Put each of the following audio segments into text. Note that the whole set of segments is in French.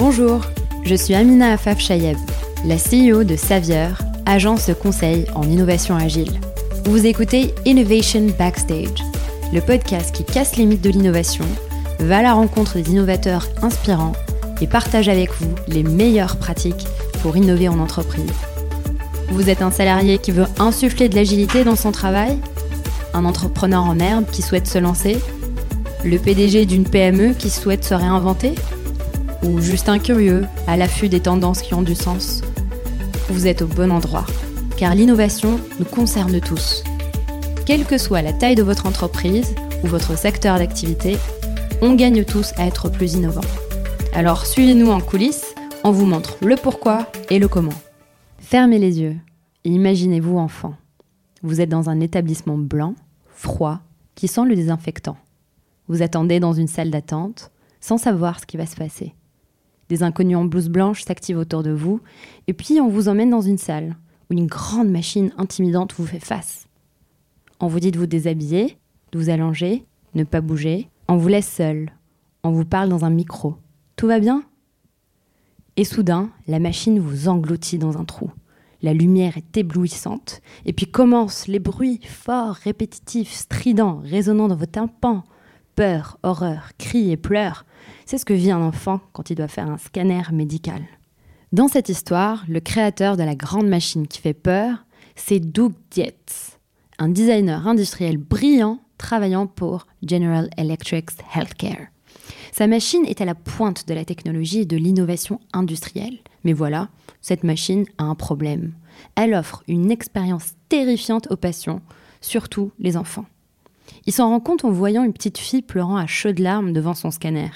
Bonjour, je suis Amina Afaf Chayeb, la CEO de Savieur, agence conseil en innovation agile. Vous écoutez Innovation Backstage, le podcast qui casse les mythes de l'innovation, va à la rencontre des innovateurs inspirants et partage avec vous les meilleures pratiques pour innover en entreprise. Vous êtes un salarié qui veut insuffler de l'agilité dans son travail? Un entrepreneur en herbe qui souhaite se lancer? Le PDG d'une PME qui souhaite se réinventer? Ou juste un curieux à l'affût des tendances qui ont du sens Vous êtes au bon endroit, car l'innovation nous concerne tous. Quelle que soit la taille de votre entreprise ou votre secteur d'activité, on gagne tous à être plus innovants. Alors suivez-nous en coulisses, on vous montre le pourquoi et le comment. Fermez les yeux et imaginez-vous enfant. Vous êtes dans un établissement blanc, froid, qui sent le désinfectant. Vous attendez dans une salle d'attente, sans savoir ce qui va se passer. Des inconnus en blouse blanche s'activent autour de vous, et puis on vous emmène dans une salle, où une grande machine intimidante vous fait face. On vous dit de vous déshabiller, de vous allonger, ne pas bouger, on vous laisse seul, on vous parle dans un micro. Tout va bien? Et soudain, la machine vous engloutit dans un trou. La lumière est éblouissante, et puis commencent les bruits forts, répétitifs, stridents, résonnant dans vos tympans. Peur, horreur, cris et pleurs. C'est ce que vit un enfant quand il doit faire un scanner médical. Dans cette histoire, le créateur de la grande machine qui fait peur, c'est Doug Dietz, un designer industriel brillant travaillant pour General Electric's Healthcare. Sa machine est à la pointe de la technologie et de l'innovation industrielle. Mais voilà, cette machine a un problème. Elle offre une expérience terrifiante aux patients, surtout les enfants. Il s'en rend compte en voyant une petite fille pleurant à chaudes larmes devant son scanner.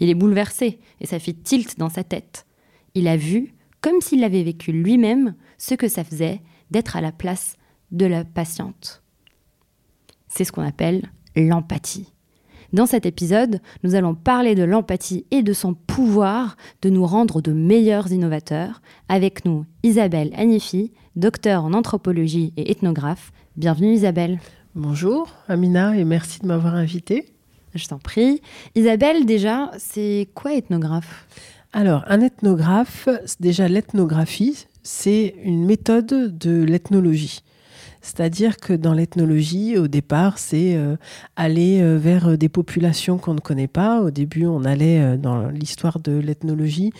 Il est bouleversé et ça fait tilt dans sa tête. Il a vu, comme s'il l'avait vécu lui-même, ce que ça faisait d'être à la place de la patiente. C'est ce qu'on appelle l'empathie. Dans cet épisode, nous allons parler de l'empathie et de son pouvoir de nous rendre de meilleurs innovateurs. Avec nous, Isabelle Anifi, docteur en anthropologie et ethnographe. Bienvenue Isabelle. Bonjour Amina et merci de m'avoir invitée. Je t'en prie. Isabelle, déjà, c'est quoi ethnographe? Alors, un ethnographe, déjà l'ethnographie, c'est une méthode de l'ethnologie. C'est-à-dire que dans l'ethnologie, au départ, c'est euh, aller euh, vers euh, des populations qu'on ne connaît pas. Au début, on allait, dans l'histoire de l'ethnologie,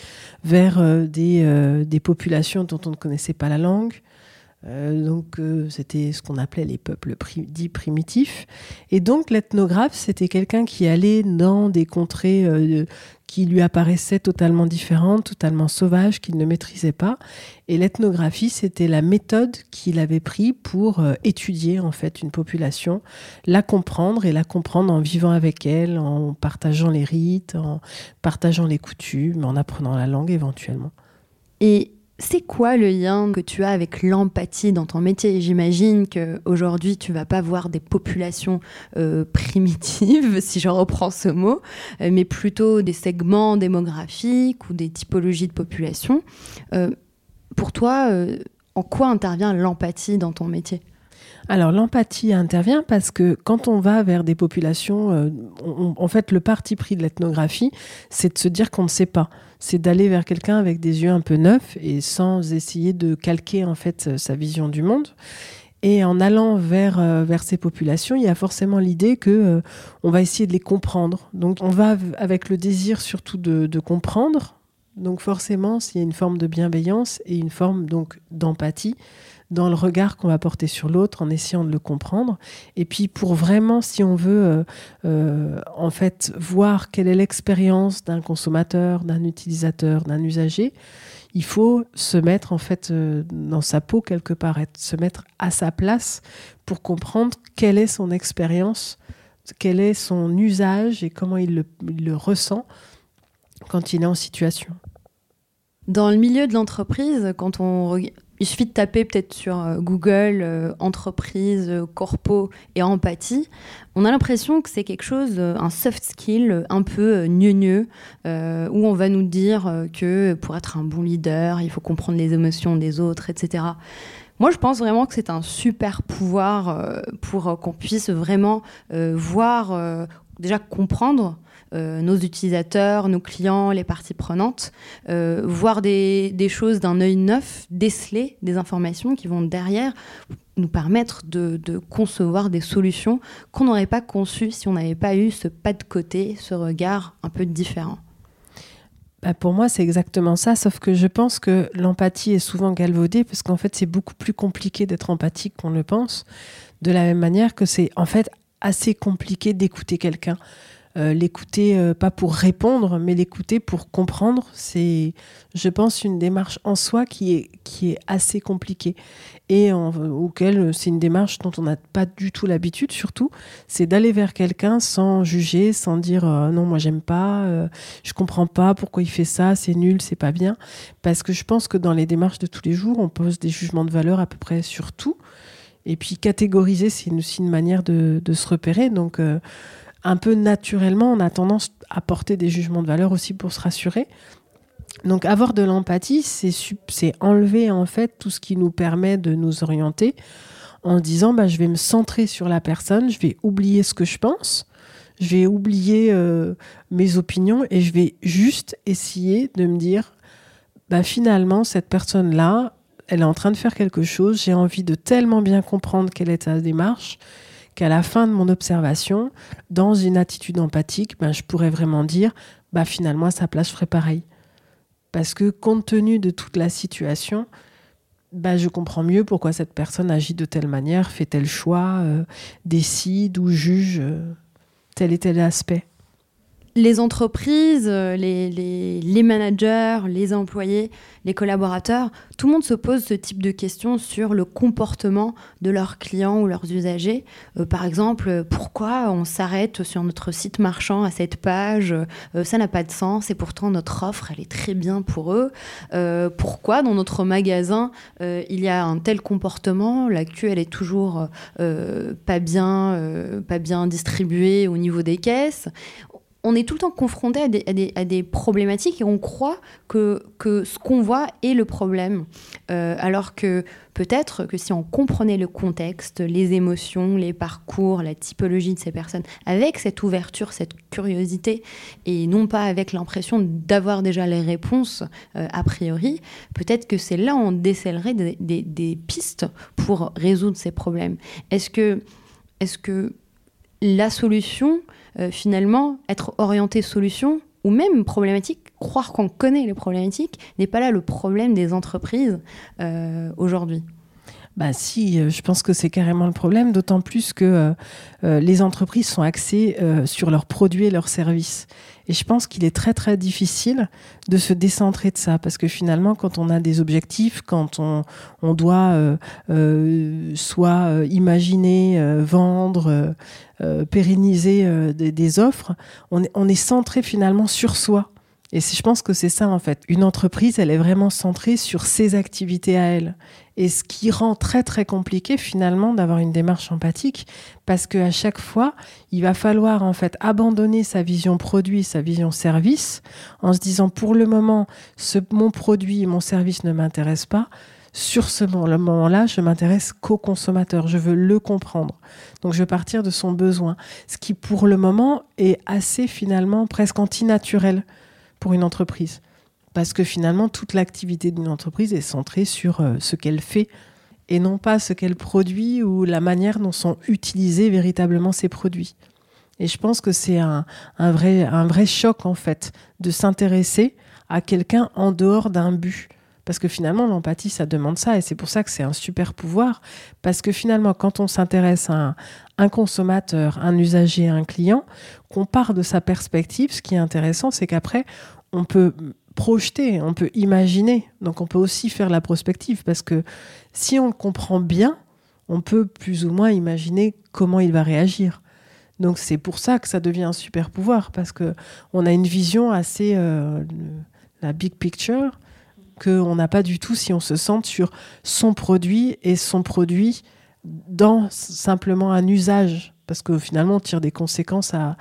vers des, des, populations dont on ne connaissait pas la langue. Donc, c'était ce qu'on appelait les peuples dits primitifs. Et donc, l'ethnographe, c'était quelqu'un qui allait dans des contrées qui lui apparaissaient totalement différentes, totalement sauvages, qu'il ne maîtrisait pas. Et l'ethnographie, c'était la méthode qu'il avait pris pour euh, étudier en fait une population, la comprendre et la comprendre en vivant avec elle, en partageant les rites, en partageant les coutumes, en apprenant la langue éventuellement. Et c'est quoi le lien que tu as avec l'empathie dans ton métier? J'imagine qu'aujourd'hui, tu vas pas voir des populations euh, primitives, si je reprends ce mot, euh, mais plutôt des segments démographiques ou des typologies de population. Euh, pour toi, en quoi intervient l'empathie dans ton métier? Alors l'empathie intervient parce que quand on va vers des populations, en fait le parti pris de l'ethnographie, c'est de se dire qu'on ne sait pas c'est d'aller vers quelqu'un avec des yeux un peu neufs et sans essayer de calquer en fait sa vision du monde. Et en allant vers, euh, vers ces populations, il y a forcément l'idée que euh, on va essayer de les comprendre. Donc on va avec le désir surtout de, de comprendre. Donc forcément, s'il y a une forme de bienveillance et une forme donc d'empathie, dans le regard qu'on va porter sur l'autre en essayant de le comprendre. Et puis pour vraiment, si on veut euh, euh, en fait voir quelle est l'expérience d'un consommateur, d'un utilisateur, d'un usager, il faut se mettre en fait euh, dans sa peau quelque part, se mettre à sa place pour comprendre quelle est son expérience, quel est son usage et comment il le, il le ressent quand il est en situation. Dans le milieu de l'entreprise, quand on il suffit de taper peut-être sur euh, Google euh, entreprise, euh, corpo et empathie. On a l'impression que c'est quelque chose, un soft skill un peu gneugneux, où on va nous dire que pour être un bon leader, il faut comprendre les émotions des autres, etc. Moi, je pense vraiment que c'est un super pouvoir pour qu'on puisse vraiment voir, déjà comprendre nos utilisateurs, nos clients, les parties prenantes, voir des, des choses d'un œil neuf, déceler des informations qui vont derrière nous permettre de, concevoir des solutions qu'on n'aurait pas conçues si on n'avait pas eu ce pas de côté, ce regard un peu différent. Bah, pour moi, c'est exactement ça, sauf que je pense que l'empathie est souvent galvaudée parce qu'en fait, c'est beaucoup plus compliqué d'être empathique qu'on le pense, de la même manière que c'est en fait assez compliqué d'écouter quelqu'un. Euh, l'écouter euh, pas pour répondre, mais l'écouter pour comprendre, c'est, je pense, une démarche en soi qui est, qui est assez compliquée et auquel c'est une démarche dont on n'a pas du tout l'habitude, surtout, c'est d'aller vers quelqu'un sans juger, sans dire euh, non, moi j'aime pas, je comprends pas pourquoi il fait ça, c'est nul, c'est pas bien, parce que je pense que dans les démarches de tous les jours, on pose des jugements de valeur à peu près sur tout. Et puis catégoriser, c'est aussi une manière de, de se repérer. Donc, un peu naturellement, on a tendance à porter des jugements de valeur aussi pour se rassurer. Donc avoir de l'empathie, c'est enlever en fait tout ce qui nous permet de nous orienter en disant bah, je vais me centrer sur la personne, je vais oublier ce que je pense, je vais oublier euh, mes opinions et je vais juste essayer de me dire bah, finalement cette personne-là, elle est en train de faire quelque chose, j'ai envie de tellement bien comprendre quelle est sa démarche qu'à la fin de mon observation, dans une attitude empathique, ben, je pourrais vraiment dire, bah, finalement, sa place, je pareil. Parce que compte tenu de toute la situation, bah, je comprends mieux pourquoi cette personne agit de telle manière, fait tel choix, euh, décide ou juge euh, tel et tel aspect les entreprises, euh, les, managers, les employés, les collaborateurs, tout le monde se pose ce type de questions sur le comportement de leurs clients ou leurs usagers. Euh, par exemple, pourquoi on s'arrête sur notre site marchand à cette page euh, Ça n'a pas de sens et pourtant notre offre, elle est très bien pour eux. pourquoi dans notre magasin, il y a un tel comportement La queue, elle est toujours pas, bien, pas bien distribuée au niveau des caisses? On est tout le temps confronté à des, problématiques et on croit que, ce qu'on voit est le problème. Euh, alors que peut-être que si on comprenait le contexte, les émotions, les parcours, la typologie de ces personnes, avec cette ouverture, cette curiosité, et non pas avec l'impression d'avoir déjà les réponses euh, a priori, peut-être que c'est là où on décèlerait des, pistes pour résoudre ces problèmes. Que, est-ce que la solution euh, finalement, être orienté solution ou même problématique, croire qu'on connaît les problématiques n'est pas là le problème des entreprises euh, aujourd'hui. Bah si, euh, je pense que c'est carrément le problème, d'autant plus que les entreprises sont axées sur leurs produits et leurs services. Et je pense qu'il est très très difficile de se décentrer de ça, parce que finalement, quand on a des objectifs, quand on, on doit euh, euh, soit euh, imaginer, vendre, pérenniser des, des, offres, on est, on est centré finalement sur soi. Et je pense que c'est ça en fait. Une entreprise, elle est vraiment centrée sur ses activités à elle. Et ce qui rend très très compliqué finalement d'avoir une démarche empathique, parce qu'à chaque fois, il va falloir en fait abandonner sa vision produit, sa vision service, en se disant pour le moment, mon produit, mon service ne m'intéresse pas. Sur ce moment-là, je m'intéresse qu'au consommateur. Je veux le comprendre. Donc, je veux partir de son besoin. Ce qui, pour le moment, est assez finalement presque antinaturel pour une entreprise. Parce que finalement, toute l'activité d'une entreprise est centrée sur euh, ce qu'elle fait et non pas ce qu'elle produit ou la manière dont sont utilisés véritablement ces produits. Et je pense que c'est un, vrai, un vrai choc, en fait, de s'intéresser à quelqu'un en dehors d'un but. Parce que finalement, l'empathie, ça demande ça. Et c'est pour ça que c'est un super pouvoir. Parce que finalement, quand on s'intéresse à un, consommateur, un usager, un client, qu'on part de sa perspective, ce qui est intéressant, c'est qu'après, on peut projeter, on peut imaginer. Donc on peut aussi faire la prospective parce que si on le comprend bien, on peut plus ou moins imaginer comment il va réagir. Donc c'est pour ça que ça devient un super pouvoir parce que on a une vision assez euh, la big picture qu'on n'a pas du tout si on se centre sur son produit et son produit dans simplement un usage parce que finalement on tire des conséquences à,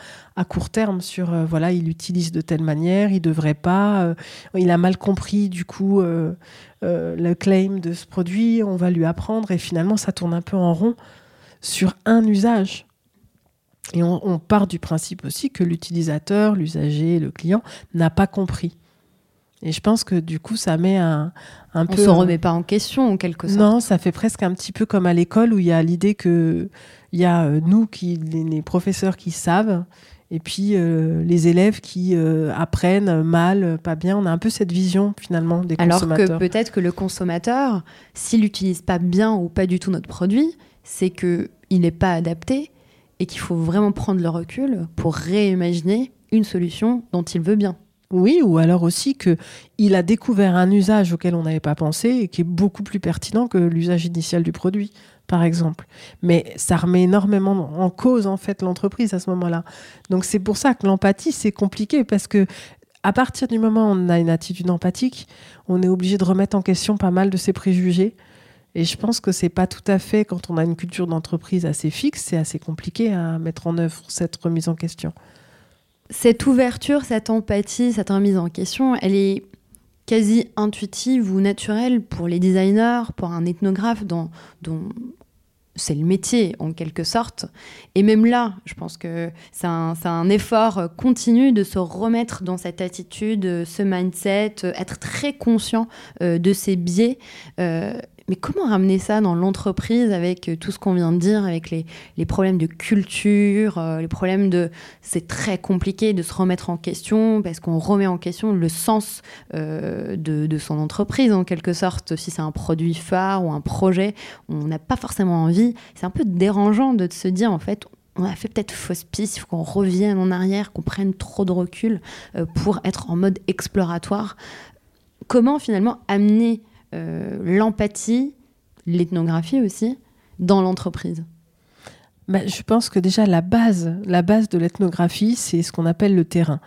court terme sur euh, voilà il utilise de telle manière il devrait pas euh, il a mal compris du coup euh, le claim de ce produit on va lui apprendre et finalement ça tourne un peu en rond sur un usage Et on, part du principe aussi que l'utilisateur, l'usager, le client n'a pas compris. Et je pense que du coup, ça met un, un on peu. se remet pas en question en quelque sorte. Non, ça fait presque un petit peu comme à l'école où il y a l'idée que il y a euh, nous qui les, professeurs qui savent et puis euh, les élèves qui euh, apprennent mal, pas bien. On a un peu cette vision finalement des consommateurs. Alors que peut-être que le consommateur, s'il n'utilise pas bien ou pas du tout notre produit, c'est que il n'est pas adapté et qu'il faut vraiment prendre le recul pour réimaginer une solution dont il veut bien. Oui, ou alors aussi qu'il a découvert un usage auquel on n'avait pas pensé et qui est beaucoup plus pertinent que l'usage initial du produit, par exemple. Mais ça remet énormément en cause en fait l'entreprise à ce moment-là. Donc c'est pour ça que l'empathie c'est compliqué parce que à partir du moment où on a une attitude empathique, on est obligé de remettre en question pas mal de ses préjugés. Et je pense que c'est pas tout à fait quand on a une culture d'entreprise assez fixe, c'est assez compliqué à mettre en œuvre cette remise en question. Cette ouverture, cette empathie, cette remise en question, elle est quasi intuitive ou naturelle pour les designers, pour un ethnographe dont, c'est le métier en quelque sorte. Et même là, je pense que c'est un, un, effort continu de se remettre dans cette attitude, ce mindset, être très conscient euh, de ses biais. Euh, mais comment ramener ça dans l'entreprise avec euh, tout ce qu'on vient de dire, avec les, problèmes de culture, euh, les problèmes de... C'est très compliqué de se remettre en question parce qu'on remet en question le sens euh, de, son entreprise en quelque sorte. Si c'est un produit phare ou un projet, on n'a pas forcément envie. C'est un peu dérangeant de se dire en fait, on a fait peut-être fausse piste, il faut qu'on revienne en arrière, qu'on prenne trop de recul pour être en mode exploratoire. Comment finalement amener l'empathie, l'ethnographie aussi, dans l'entreprise bah, Je pense que déjà la base, la base de l'ethnographie, c'est ce qu'on appelle le terrain.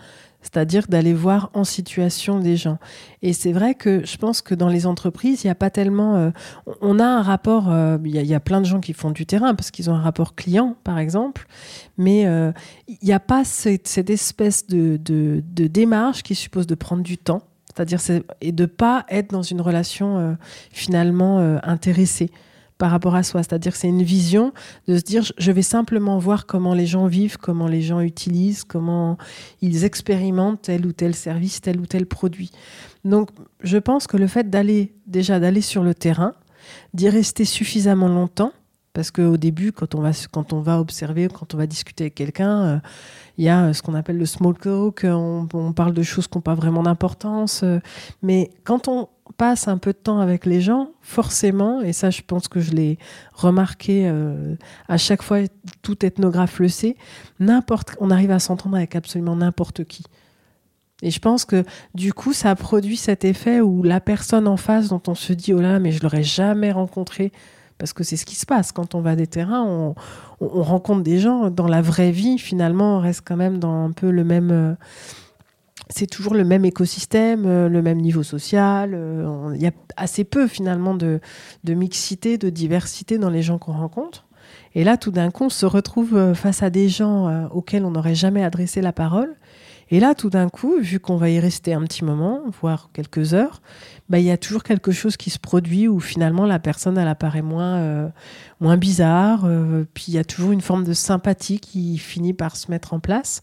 C'est-à-dire d'aller voir en situation des gens. Et c'est vrai que je pense que dans les entreprises, il n'y a pas tellement... Euh, on a un rapport, euh, il y, a plein de gens qui font du terrain parce qu'ils ont un rapport client, par exemple, mais il n'y a pas cette, espèce de, démarche qui suppose de prendre du temps c'est-à-dire et de pas être dans une relation euh, finalement euh, intéressée par rapport à soi. C'est-à-dire c'est une vision de se dire je vais simplement voir comment les gens vivent, comment les gens utilisent, comment ils expérimentent tel ou tel service, tel ou tel produit. Donc je pense que le fait d'aller déjà d'aller sur le terrain, d'y rester suffisamment longtemps, parce qu'au début, quand on, va, observer, quand on va discuter avec quelqu'un, euh, il y a ce qu'on appelle le small talk, on, on parle de choses qui n'ont pas vraiment d'importance. Euh, mais quand on passe un peu de temps avec les gens, forcément, et ça je pense que je l'ai remarqué euh, à chaque fois, tout ethnographe le sait, n'importe, on arrive à s'entendre avec absolument n'importe qui. Et je pense que du coup, ça a produit cet effet où la personne en face dont on se dit oh là, mais je l'aurais jamais rencontré parce que c'est ce qui se passe quand on va des terrains, on, rencontre des gens dans la vraie vie. Finalement, on reste quand même dans un peu le même. Euh, c'est toujours le même écosystème, euh, le même niveau social. Euh, il y a assez peu finalement de, mixité, de diversité dans les gens qu'on rencontre. Et là, tout d'un coup, on se retrouve face à des gens auxquels on n'aurait jamais adressé la parole. Et là, tout d'un coup, vu qu'on va y rester un petit moment, voire quelques heures, bah, il y a toujours quelque chose qui se produit où finalement la personne elle apparaît moins, euh, moins bizarre. Euh, puis il y a toujours une forme de sympathie qui finit par se mettre en place.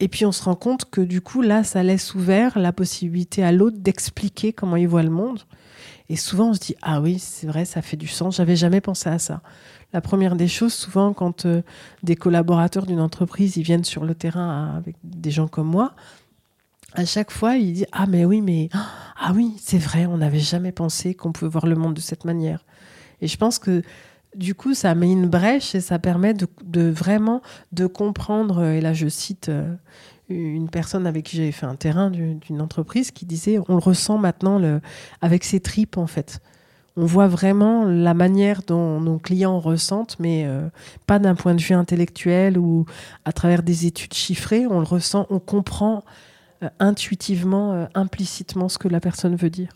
Et puis on se rend compte que du coup là, ça laisse ouvert la possibilité à l'autre d'expliquer comment il voit le monde. Et souvent on se dit ah oui c'est vrai ça fait du sens. J'avais jamais pensé à ça. La première des choses, souvent quand euh, des collaborateurs d'une entreprise ils viennent sur le terrain avec des gens comme moi, à chaque fois, il dit Ah, mais oui, mais ah oui, c'est vrai, on n'avait jamais pensé qu'on pouvait voir le monde de cette manière. Et je pense que du coup, ça met une brèche et ça permet de, vraiment de comprendre. Et là, je cite euh, une personne avec qui j'ai fait un terrain d'une entreprise qui disait On le ressent maintenant avec ses tripes, en fait. On voit vraiment la manière dont nos clients ressentent, mais euh, pas d'un point de vue intellectuel ou à travers des études chiffrées. On le ressent, on comprend euh, intuitivement, euh, implicitement ce que la personne veut dire.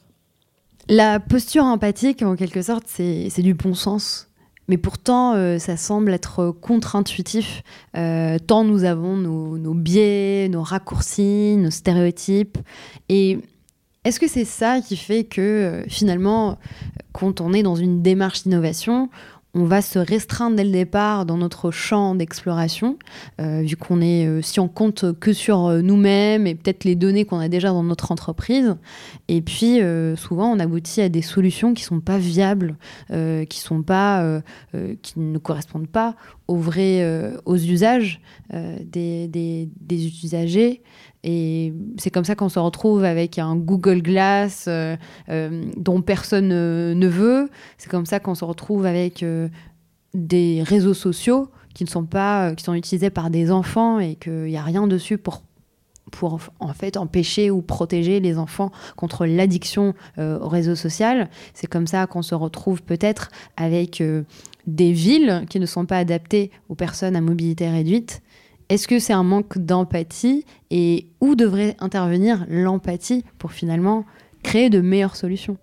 La posture empathique, en quelque sorte, c'est du bon sens. Mais pourtant, euh, ça semble être contre-intuitif, tant nous avons nos, nos, biais, nos raccourcis, nos stéréotypes. Et est-ce que c'est ça qui fait que, finalement, quand on est dans une démarche d'innovation, on va se restreindre dès le départ dans notre champ d'exploration, euh, vu qu'on est, euh, si on compte que sur euh, nous-mêmes et peut-être les données qu'on a déjà dans notre entreprise. Et puis, souvent, on aboutit à des solutions qui sont pas viables, qui ne correspondent pas aux vrais, usages des, usagers. Et c'est comme ça qu'on se retrouve avec un Google Glass dont personne ne veut. C'est comme ça qu'on se retrouve avec des réseaux sociaux qui ne sont pas, euh, qui sont utilisés par des enfants et qu'il n'y a rien dessus pour pour en fait empêcher ou protéger les enfants contre l'addiction euh, au réseau social. C'est comme ça qu'on se retrouve peut-être avec euh, des villes qui ne sont pas adaptées aux personnes à mobilité réduite. Est-ce que c'est un manque d'empathie et où devrait intervenir l'empathie pour finalement créer de meilleures solutions?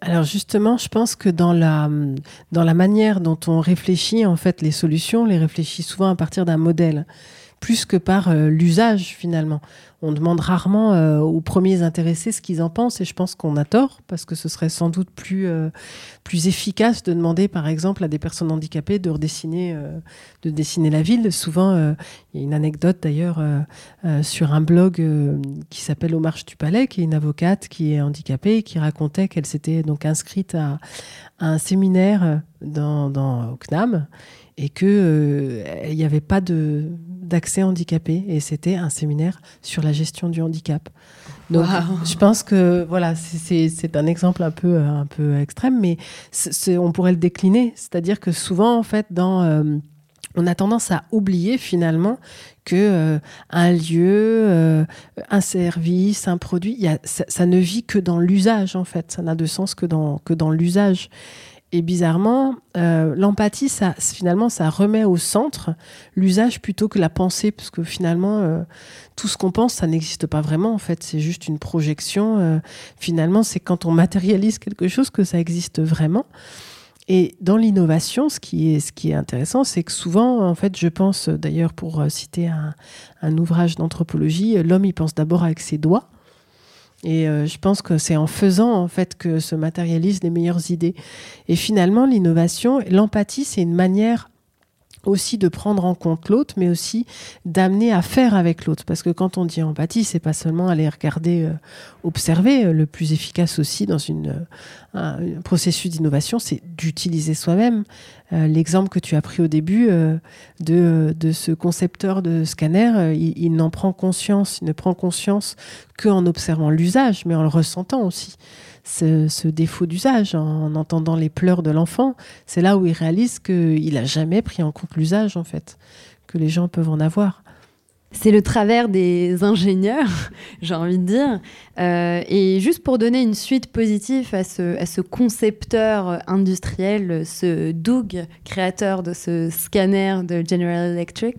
Alors justement, je pense que dans la, manière dont on réfléchit, en fait, les solutions, on les réfléchit souvent à partir d'un modèle, plus que par euh, l'usage finalement on demande rarement euh, aux premiers intéressés ce qu'ils en pensent et je pense qu'on a tort parce que ce serait sans doute plus, euh, plus efficace de demander par exemple à des personnes handicapées de redessiner, de dessiner la ville. Souvent, il y a une anecdote d'ailleurs sur un blog qui s'appelle Aux marches du palais, qui est une avocate qui est handicapée et qui racontait qu'elle s'était donc inscrite à, un séminaire dans, dans, au CNAM et qu'il il n'y avait pas de d'accès handicapé et c'était un séminaire sur la gestion du handicap. Donc, je pense que voilà, c'est un exemple un peu, un peu extrême, mais on pourrait le décliner. C'est-à-dire que souvent, en fait, dans, euh, on a tendance à oublier finalement que euh, un lieu, euh, un service, un produit, y a, ça, ça, ne vit que dans l'usage en fait. Ça n'a de sens que dans, que dans l'usage. Et bizarrement, euh, l'empathie, finalement, ça remet au centre l'usage plutôt que la pensée, parce que finalement, euh, tout ce qu'on pense, ça n'existe pas vraiment. En fait, c'est juste une projection. Euh, finalement, c'est quand on matérialise quelque chose que ça existe vraiment. Et dans l'innovation, ce qui est, ce qui est intéressant, c'est que souvent, en fait, je pense, d'ailleurs, pour citer un, un ouvrage d'anthropologie, l'homme, il pense d'abord avec ses doigts. Et euh, je pense que c'est en faisant en fait que se matérialisent les meilleures idées. Et finalement, l'innovation, l'empathie, c'est une manière aussi de prendre en compte l'autre, mais aussi d'amener à faire avec l'autre. Parce que quand on dit empathie, c'est pas seulement aller regarder, euh, observer. Le plus efficace aussi dans une, euh, un, processus d'innovation, c'est d'utiliser soi-même. Euh, l'exemple que tu as pris au début de, de, ce concepteur de scanner, il, il n'en prend conscience, il ne prend conscience qu'en observant l'usage, mais en le ressentant aussi ce, défaut d'usage, en entendant les pleurs de l'enfant, c'est là où il réalise qu'il n'a jamais pris en compte l'usage, en fait, que les gens peuvent en avoir. C'est le travers des ingénieurs, j'ai envie de dire. Euh, et juste pour donner une suite positive à ce concepteur industriel, ce Doug, créateur de ce scanner de General Electric,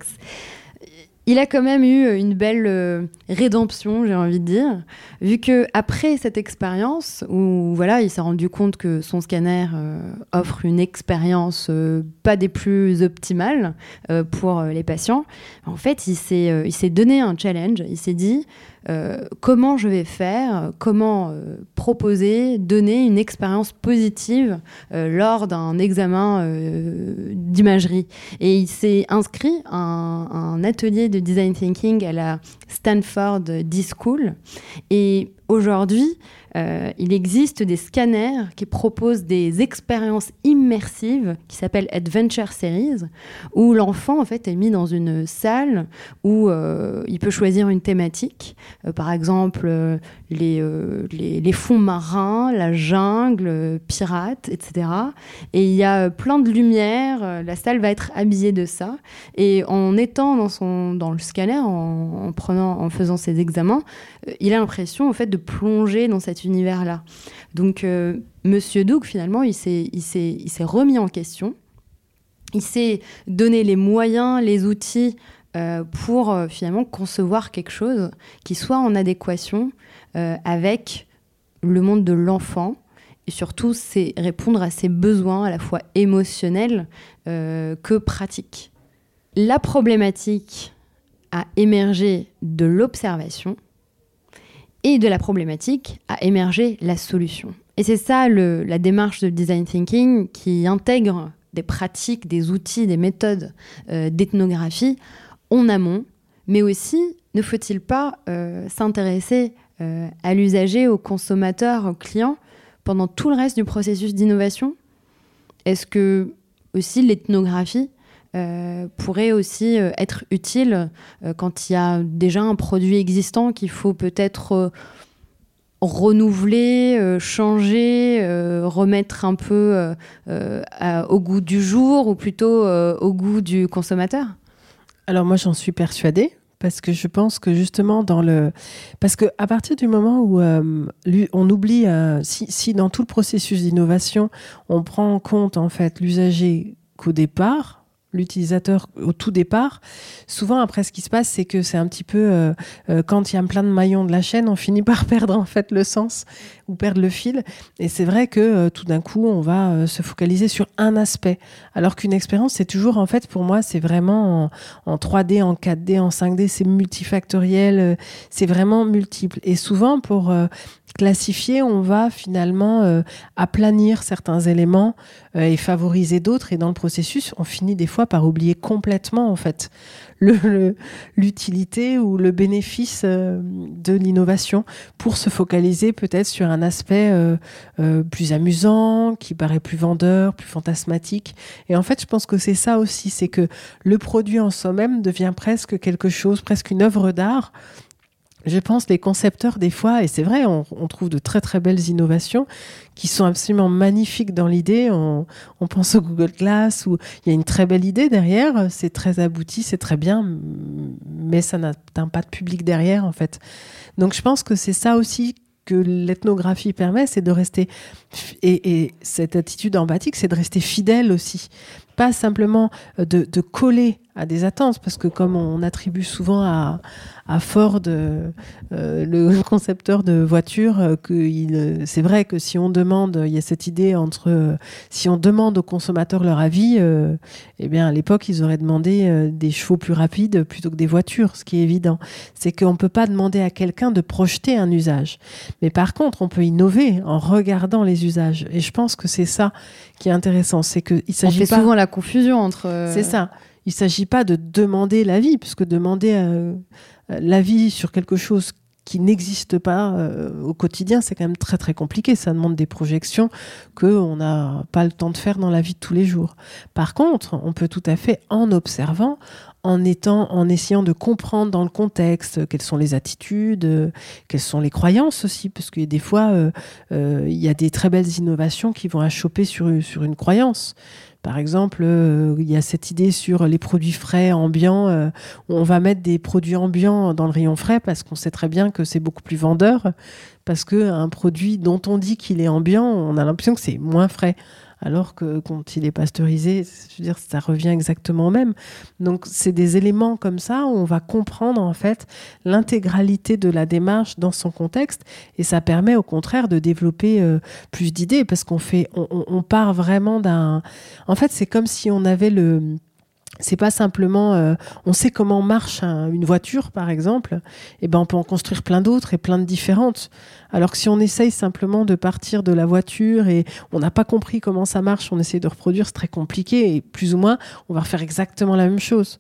il a quand même eu une belle euh, rédemption, j'ai envie de dire, vu que après cette expérience où voilà, il s'est rendu compte que son scanner euh, offre une expérience euh, pas des plus optimales pour les patients. En fait, il s'est il s'est donné un challenge. Il s'est dit euh, comment je vais faire, comment euh, proposer, donner une expérience positive euh, lors d'un examen d'imagerie. Et il s'est inscrit à un, atelier de design thinking à la Stanford D-School. Et aujourd'hui, euh, il existe des scanners qui proposent des expériences immersives qui s'appellent Adventure Series, où l'enfant en fait est mis dans une salle où euh, il peut choisir une thématique, euh, par exemple les, les, fonds marins, la jungle, pirates, etc. Et il y a plein de lumière, la salle va être habillée de ça. Et en étant dans, son, dans le scanner, en, prenant, en faisant ses examens, il a l'impression en fait de plonger dans cette univers-là. Donc, euh, Monsieur Doug, finalement, il s'est remis en question. Il s'est donné les moyens, les outils euh, pour euh, finalement concevoir quelque chose qui soit en adéquation avec le monde de l'enfant et surtout c'est répondre à ses besoins à la fois émotionnels que pratiques. La problématique a émergé de l'observation et de la problématique a émergé la solution. Et c'est ça la démarche de design thinking qui intègre des pratiques, des outils, des méthodes euh, d'ethnographie en amont, mais aussi ne faut-il pas euh, s'intéresser euh, à l'usager, au consommateur, au client pendant tout le reste du processus d'innovation? Est-ce que aussi l'ethnographie pourrait aussi être utile quand il y a déjà un produit existant qu'il faut peut-être renouveler, euh, changer, euh, remettre un peu euh, au goût du jour ou plutôt au goût du consommateur. Alors moi j'en suis persuadée parce que je pense que justement dans le parce que à partir du moment où on oublie si, si, dans tout le processus d'innovation on prend en compte en fait l'usager qu'au départ l'utilisateur au tout départ. Souvent, après, ce qui se passe, c'est que c'est un petit peu euh, euh, quand il y a plein de maillons de la chaîne, on finit par perdre en fait le sens ou perdre le fil. Et c'est vrai que euh, tout d'un coup, on va se focaliser sur un aspect, alors qu'une expérience, c'est toujours en fait pour moi, c'est vraiment en, en, 3D, en 4D, en 5D, c'est multifactoriel, c'est vraiment multiple. Et souvent, pour classifier, on va finalement euh, aplanir certains éléments euh, et favoriser d'autres. Et dans le processus, on finit des fois par oublier complètement en fait l'utilité ou le bénéfice euh, de l'innovation pour se focaliser peut-être sur un aspect plus amusant, qui paraît plus vendeur, plus fantasmatique. Et en fait, je pense que c'est ça aussi, c'est que le produit en soi-même devient presque quelque chose, presque une œuvre d'art je pense, les concepteurs, des fois, et c'est vrai, on, trouve de très très belles innovations qui sont absolument magnifiques dans l'idée. On, pense au Google Glass où il y a une très belle idée derrière, c'est très abouti, c'est très bien, mais ça n'atteint pas de public derrière, en fait. Donc je pense que c'est ça aussi que l'ethnographie permet, c'est de rester, et, et cette attitude empathique, c'est de rester fidèle aussi. Pas simplement de, de coller à des attentes, parce que comme on attribue souvent à, à Ford, euh, le concepteur de voitures, euh, que c'est vrai que si on demande, il y a cette idée entre, si on demande aux consommateurs leur avis, euh, eh bien à l'époque ils auraient demandé des chevaux plus rapides plutôt que des voitures, ce qui est évident. C'est qu'on ne peut pas demander à quelqu'un de projeter un usage, mais par contre on peut innover en regardant les usages. Et je pense que c'est ça qui est intéressant, c'est que il s'agit souvent la confusion entre. C'est ça. Il ne s'agit pas de demander l'avis, puisque demander euh, l'avis sur quelque chose qui n'existe pas euh, au quotidien, c'est quand même très très compliqué. Ça demande des projections qu'on n'a pas le temps de faire dans la vie de tous les jours. Par contre, on peut tout à fait, en observant, en étant, en essayant de comprendre dans le contexte quelles sont les attitudes, quelles sont les croyances aussi, parce que des fois, euh, il y a des très belles innovations qui vont choper sur, sur une croyance. Par exemple, euh, il y a cette idée sur les produits frais ambiants. Euh, on va mettre des produits ambiants dans le rayon frais parce qu'on sait très bien que c'est beaucoup plus vendeur. Parce qu'un produit dont on dit qu'il est ambiant, on a l'impression que c'est moins frais alors que quand il est pasteurisé, je veux dire, ça revient exactement au même. Donc, c'est des éléments comme ça où on va comprendre en fait l'intégralité de la démarche dans son contexte, et ça permet au contraire de développer euh, plus d'idées parce qu'on fait, on part vraiment d'un. En fait, c'est comme si on avait le c'est pas simplement euh, on sait comment marche une voiture par exemple et eh ben on peut en construire plein d'autres et plein de différentes. Alors que si on essaye simplement de partir de la voiture et on n'a pas compris comment ça marche on essaie de reproduire c'est très compliqué et plus ou moins on va refaire exactement la même chose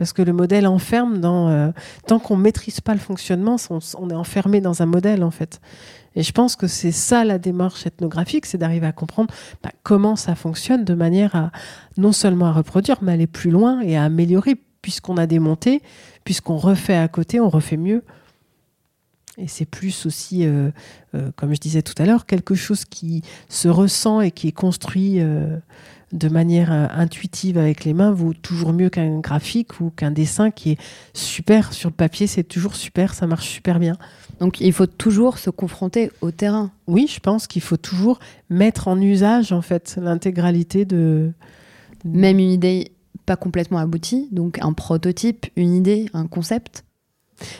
parce que le modèle enferme dans euh, tant qu'on maîtrise pas le fonctionnement on, est enfermé dans un modèle en fait et je pense que c'est ça la démarche ethnographique, c'est d'arriver à comprendre bah, comment ça fonctionne de manière à non seulement à reproduire, mais aller plus loin et à améliorer, puisqu'on a démonté, puisqu'on refait à côté, on refait mieux. Et c'est plus aussi, euh, euh, comme je disais tout à l'heure, quelque chose qui se ressent et qui est construit de manière intuitive avec les mains vaut toujours mieux qu'un graphique ou qu'un dessin qui est super sur le papier. C'est toujours super, ça marche super bien. Donc il faut toujours se confronter au terrain. Oui, je pense qu'il faut toujours mettre en usage en fait l'intégralité de même une idée pas complètement aboutie, donc un prototype, une idée, un concept.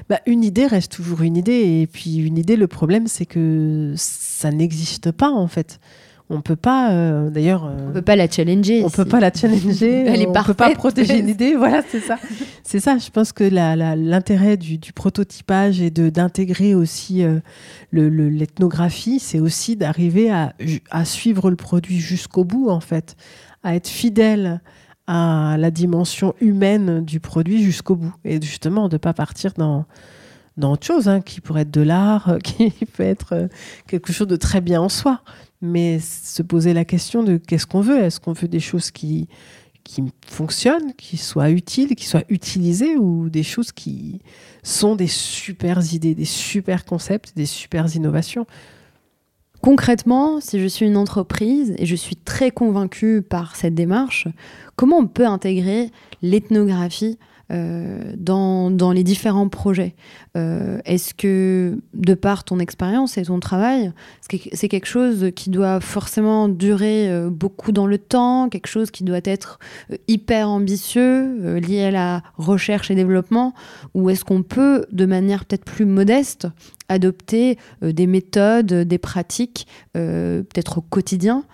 Bah, une idée reste toujours une idée et puis une idée le problème c'est que ça n'existe pas en fait On peut pas, euh, d'ailleurs. Euh, on peut pas la challenger. On peut pas la challenger. Elle est on parfaite. peut pas protéger une idée. Voilà, c'est ça. c'est ça. Je pense que l'intérêt du, prototypage et de d'intégrer aussi euh, l'ethnographie, c'est aussi d'arriver à, à suivre le produit jusqu'au bout, en fait, à être fidèle à la dimension humaine du produit jusqu'au bout, et justement de pas partir dans dans autre chose, hein, qui pourrait être de l'art, qui peut être quelque chose de très bien en soi. Mais se poser la question de qu'est-ce qu'on veut? Est-ce qu'on veut des choses qui, qui fonctionnent, qui soient utiles, qui soient utilisées, ou des choses qui sont des super idées, des super concepts, des super innovations? Concrètement, si je suis une entreprise et je suis très convaincue par cette démarche, comment on peut intégrer l'ethnographie euh, dans, dans, les différents projets. Euh, Est-ce que, de par ton expérience et ton travail, c'est quelque chose qui doit forcément durer euh, beaucoup dans le temps, quelque chose qui doit être hyper ambitieux, lié à la recherche et développement, ou est-ce qu'on peut, de manière peut-être plus modeste, adopter des méthodes, des pratiques, peut-être au quotidien,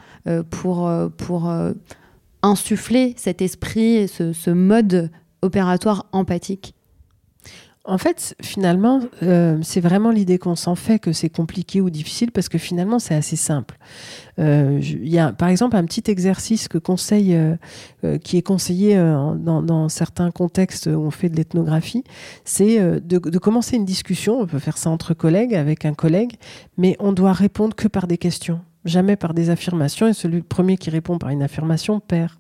pour, pour insuffler cet esprit, ce, ce mode opératoire empathique en fait, finalement, euh, c'est vraiment l'idée qu'on s'en fait que c'est compliqué ou difficile parce que finalement, c'est assez simple. Euh, il y a, par exemple, un petit exercice que conseille, euh, qui est conseillé dans, certains contextes où on fait de l'ethnographie, c'est de, commencer une discussion. On peut faire ça entre collègues, avec un collègue, mais on doit répondre que par des questions, jamais par des affirmations. Et celui premier qui répond par une affirmation perd.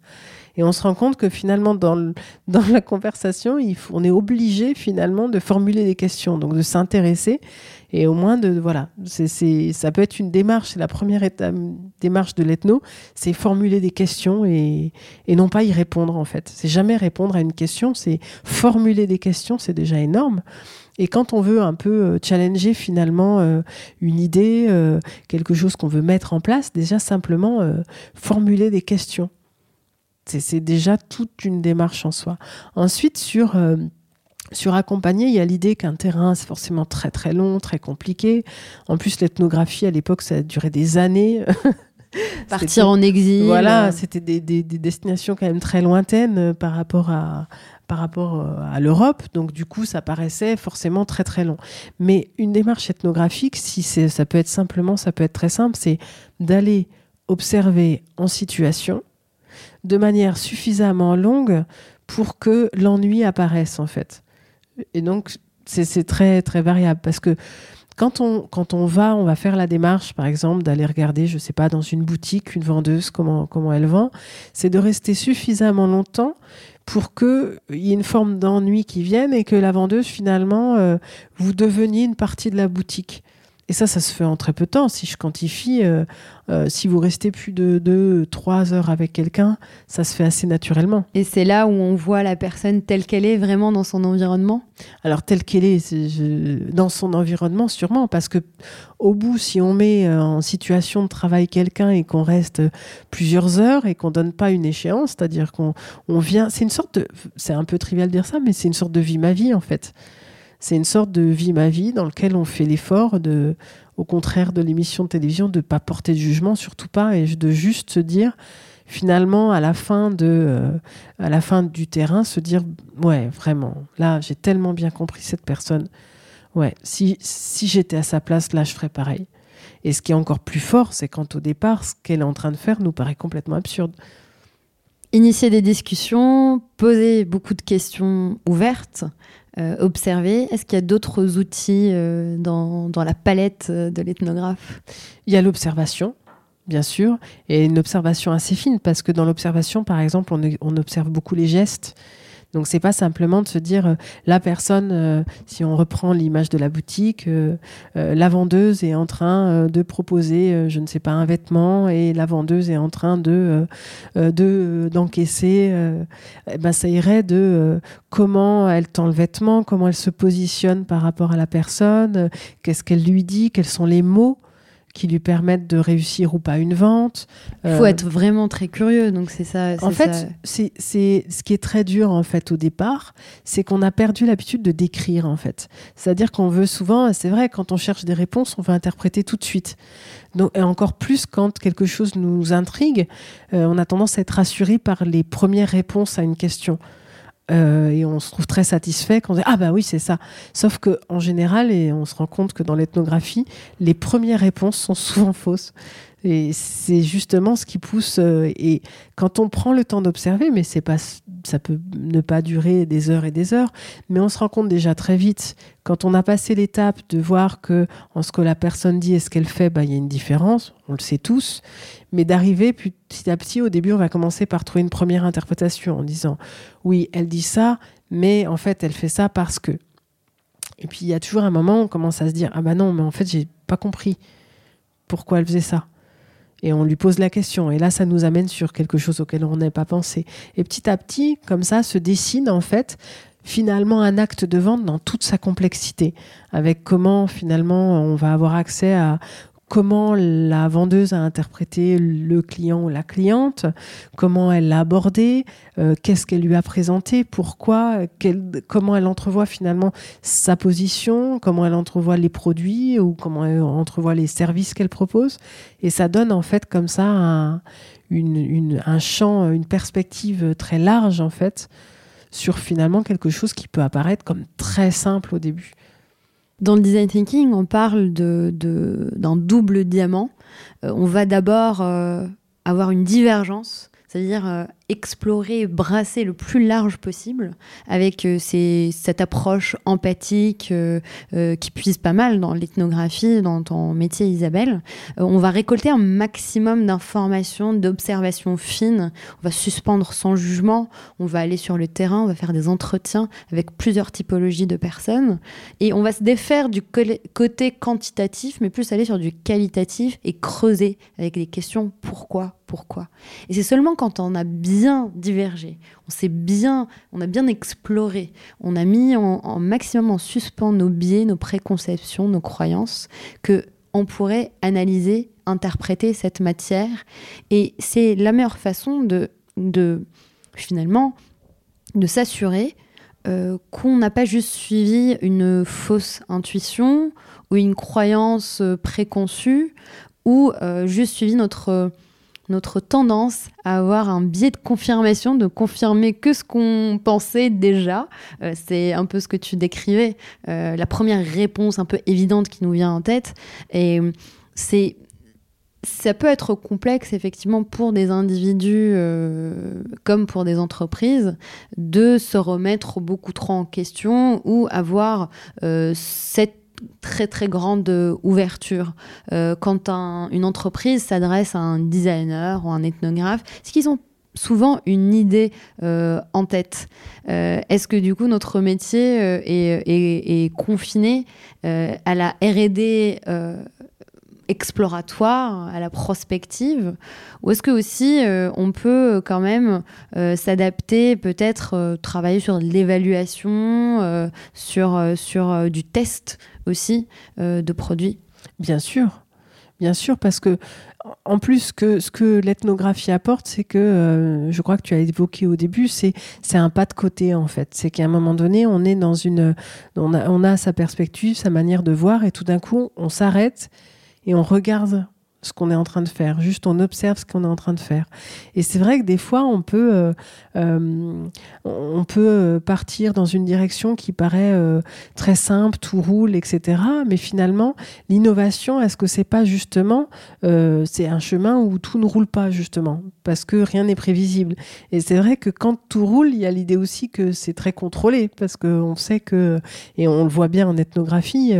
Et on se rend compte que finalement, dans, dans la conversation, on est obligé finalement de formuler des questions, donc de s'intéresser. Et au moins, de, voilà, c'est, ça peut être une démarche, c'est la première étape, démarche de l'ethno, c'est formuler des questions et, et non pas y répondre en fait. C'est jamais répondre à une question, c'est formuler des questions, c'est déjà énorme. Et quand on veut un peu euh, challenger finalement euh, une idée, euh, quelque chose qu'on veut mettre en place, déjà simplement formuler des questions. C'est déjà toute une démarche en soi. Ensuite, sur, euh, sur accompagner, il y a l'idée qu'un terrain, c'est forcément très très long, très compliqué. En plus, l'ethnographie, à l'époque, ça a duré des années. Partir en exil. Voilà, c'était des, des, destinations quand même très lointaines euh, par rapport à, par rapport euh, à l'Europe. Donc, du coup, ça paraissait forcément très, très long. Mais une démarche ethnographique, si ça peut être simplement, ça peut être très simple, c'est d'aller observer en situation, de manière suffisamment longue pour que l'ennui apparaisse en fait. Et donc c'est très très variable parce que quand on, quand on va, on va faire la démarche, par exemple, d'aller regarder, je sais pas, dans une boutique, une vendeuse, comment, comment elle vend, c'est de rester suffisamment longtemps pour qu'il y ait une forme d'ennui qui vienne et que la vendeuse, finalement, euh, vous deveniez une partie de la boutique. Et ça, ça se fait en très peu de temps. Si je quantifie, euh, euh, si vous restez plus de 2-3 heures avec quelqu'un, ça se fait assez naturellement. Et c'est là où on voit la personne telle qu'elle est vraiment dans son environnement? Alors, telle qu'elle est, dans son environnement, sûrement. Parce que au bout, si on met euh, en situation de travail quelqu'un et qu'on reste plusieurs heures et qu'on donne pas une échéance, c'est-à-dire qu'on on vient. C'est une sorte de. C'est un peu trivial de dire ça, mais c'est une sorte de vie ma vie, en fait. C'est une sorte de vie ma vie dans lequel on fait l'effort de, au contraire de l'émission de télévision, de pas porter de jugement, surtout pas, et de juste se dire, finalement, à la fin de, euh, à la fin du terrain, se dire, ouais, vraiment, là, j'ai tellement bien compris cette personne. Ouais, si, si j'étais à sa place, là, je ferais pareil. Et ce qui est encore plus fort, c'est quand au départ, ce qu'elle est en train de faire nous paraît complètement absurde. Initier des discussions, poser beaucoup de questions ouvertes, observer Est-ce qu'il y a d'autres outils euh, dans, dans, la palette euh, de l'ethnographe? Il y a l'observation, bien sûr, et une observation assez fine, parce que dans l'observation, par exemple, on, on observe beaucoup les gestes. Donc c'est pas simplement de se dire euh, la personne, euh, si on reprend l'image de la boutique, euh, la vendeuse est en train de proposer, je ne sais pas, un vêtement et la vendeuse est en train de d'encaisser. Eh ben ça irait de comment elle tend le vêtement, comment elle se positionne par rapport à la personne, qu'est-ce qu'elle lui dit, quels sont les mots qui lui permettent de réussir ou pas une vente. Il faut être vraiment très curieux, donc c'est ça. En fait, c'est ce qui est très dur en fait au départ, c'est qu'on a perdu l'habitude de décrire en fait. C'est-à-dire qu'on veut souvent, c'est vrai, quand on cherche des réponses, on veut interpréter tout de suite. Donc, et encore plus quand quelque chose nous intrigue, on a tendance à être rassuré par les premières réponses à une question. Euh, et on se trouve très satisfait quand on dit ah bah oui c'est ça. Sauf que en général et on se rend compte que dans l'ethnographie, les premières réponses sont souvent fausses. Et c'est justement ce qui pousse. Euh, et quand on prend le temps d'observer, mais c'est pas, ça peut ne pas durer des heures et des heures, mais on se rend compte déjà très vite quand on a passé l'étape de voir que en ce que la personne dit et ce qu'elle fait, bah, il y a une différence. On le sait tous, mais d'arriver petit à petit. Au début, on va commencer par trouver une première interprétation en disant oui, elle dit ça, mais en fait, elle fait ça parce que. Et puis il y a toujours un moment où on commence à se dire ah bah non, mais en fait, j'ai pas compris pourquoi elle faisait ça et on lui pose la question. Et là, ça nous amène sur quelque chose auquel on n'a pas pensé. Et petit à petit, comme ça, se dessine en fait finalement un acte de vente dans toute sa complexité, avec comment finalement on va avoir accès à comment la vendeuse a interprété le client ou la cliente, comment elle l'a abordé, euh, qu'est-ce qu'elle lui a présenté, pourquoi, comment elle entrevoit finalement sa position, comment elle entrevoit les produits ou comment elle entrevoit les services qu'elle propose. Et ça donne en fait comme ça un, un champ, une perspective très large en fait sur finalement quelque chose qui peut apparaître comme très simple au début. Dans le design thinking, on parle d'un double diamant. Euh, on va d'abord euh, avoir une divergence, c'est-à-dire euh, explorer, brasser le plus large possible avec euh, cette approche empathique euh, euh, qui puise pas mal dans l'ethnographie, dans ton métier Isabelle. on va récolter un maximum d'informations, d'observations fines. On va suspendre sans jugement. On va aller sur le terrain. On va faire des entretiens avec plusieurs typologies de personnes. Et on va se défaire du côté quantitatif, mais plus aller sur du qualitatif et creuser avec des questions pourquoi, pourquoi. Et c'est seulement quand on a bien bien divergé, on s'est bien, on a bien exploré, on a mis en, maximum en suspens nos biais, nos préconceptions, nos croyances, que on pourrait analyser, interpréter cette matière. Et c'est la meilleure façon de, de finalement, de s'assurer euh, qu'on n'a pas juste suivi une fausse intuition ou une croyance préconçue ou euh, juste suivi notre notre tendance à avoir un biais de confirmation, de confirmer que ce qu'on pensait déjà. Euh, c'est un peu ce que tu décrivais, euh, la première réponse un peu évidente qui nous vient en tête. Et c'est ça peut être complexe effectivement pour des individus euh, comme pour des entreprises de se remettre beaucoup trop en question ou avoir cette très très grande ouverture. Euh, quand une entreprise s'adresse à un designer ou un ethnographe, c'est qu'ils ont souvent une idée euh, en tête. Euh, est-ce que du coup notre métier est, confiné à la RD exploratoire, à la prospective Ou est-ce que aussi on peut quand même s'adapter, peut-être travailler sur l'évaluation, sur, sur du test aussi de produits Bien sûr, bien sûr, parce que en plus que ce que l'ethnographie apporte, c'est que je crois que tu as évoqué au début, c'est c'est un pas de côté en fait. C'est qu'à un moment donné, on est dans une, on a, on a sa perspective, sa manière de voir, et tout d'un coup, on s'arrête et on regarde ce qu'on est en train de faire, juste on observe ce qu'on est en train de faire. Et c'est vrai que des fois, on peut, euh, euh, on peut partir dans une direction qui paraît euh, très simple, tout roule, etc. Mais finalement, l'innovation, est-ce que c'est pas justement, c'est un chemin où tout ne roule pas justement, parce que rien n'est prévisible. Et c'est vrai que quand tout roule, il y a l'idée aussi que c'est très contrôlé, parce qu'on sait que, et on le voit bien en ethnographie,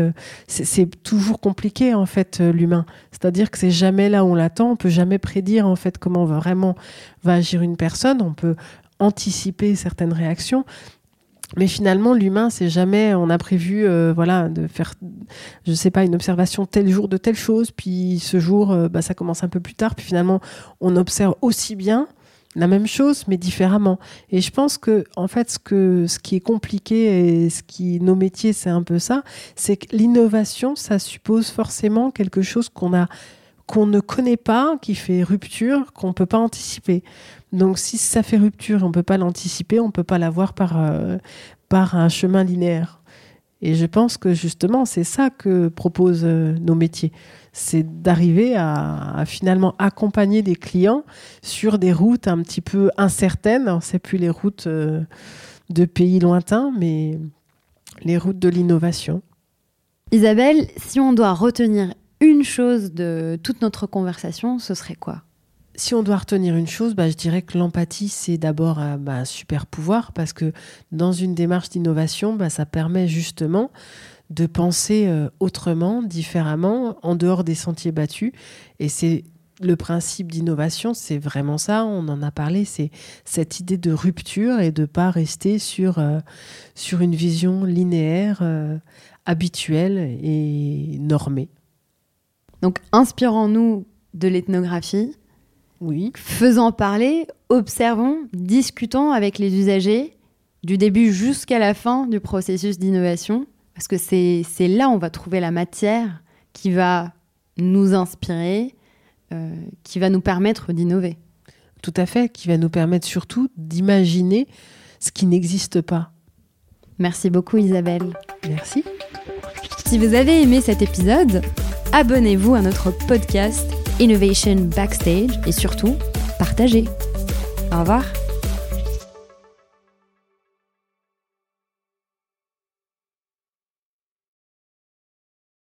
c'est toujours compliqué en fait l'humain. C'est-à-dire que c'est jamais là où on l'attend. On peut jamais prédire en fait comment vraiment va agir une personne. On peut anticiper certaines réactions. Mais finalement, l'humain, c'est jamais. On a prévu, euh, voilà, de faire, je sais pas, une observation tel jour de telle chose, puis ce jour, euh, bah, ça commence un peu plus tard, puis finalement, on observe aussi bien la même chose, mais différemment. Et je pense que, en fait, ce, que, ce qui est compliqué et ce qui, nos métiers, c'est un peu ça, c'est que l'innovation, ça suppose forcément quelque chose qu'on a qu'on ne connaît pas, qui fait rupture, qu'on ne peut pas anticiper. Donc si ça fait rupture, on ne peut pas l'anticiper, on ne peut pas l'avoir par, euh, par un chemin linéaire. Et je pense que justement, c'est ça que proposent euh, nos métiers c'est d'arriver à, finalement accompagner des clients sur des routes un petit peu incertaines. C'est plus les routes euh, de pays lointains, mais les routes de l'innovation. Isabelle, si on doit retenir une chose de toute notre conversation, ce serait quoi? Si on doit retenir une chose, bah, je dirais que l'empathie, c'est d'abord un, bah, super pouvoir parce que dans une démarche d'innovation, bah, ça permet justement de penser euh, autrement, différemment, en dehors des sentiers battus. Et c'est le principe d'innovation, c'est vraiment ça, on en a parlé, c'est cette idée de rupture et de ne pas rester sur, euh, sur une vision linéaire, euh, habituelle et normée. Donc inspirons-nous de l'ethnographie. Oui. Faisons parler, observons, discutons avec les usagers du début jusqu'à la fin du processus d'innovation parce que c'est là où on va trouver la matière qui va nous inspirer, euh, qui va nous permettre d'innover. Tout à fait, qui va nous permettre surtout d'imaginer ce qui n'existe pas. Merci beaucoup Isabelle. Merci. Si vous avez aimé cet épisode, abonnez-vous à notre podcast Innovation Backstage et surtout, partagez. Au revoir.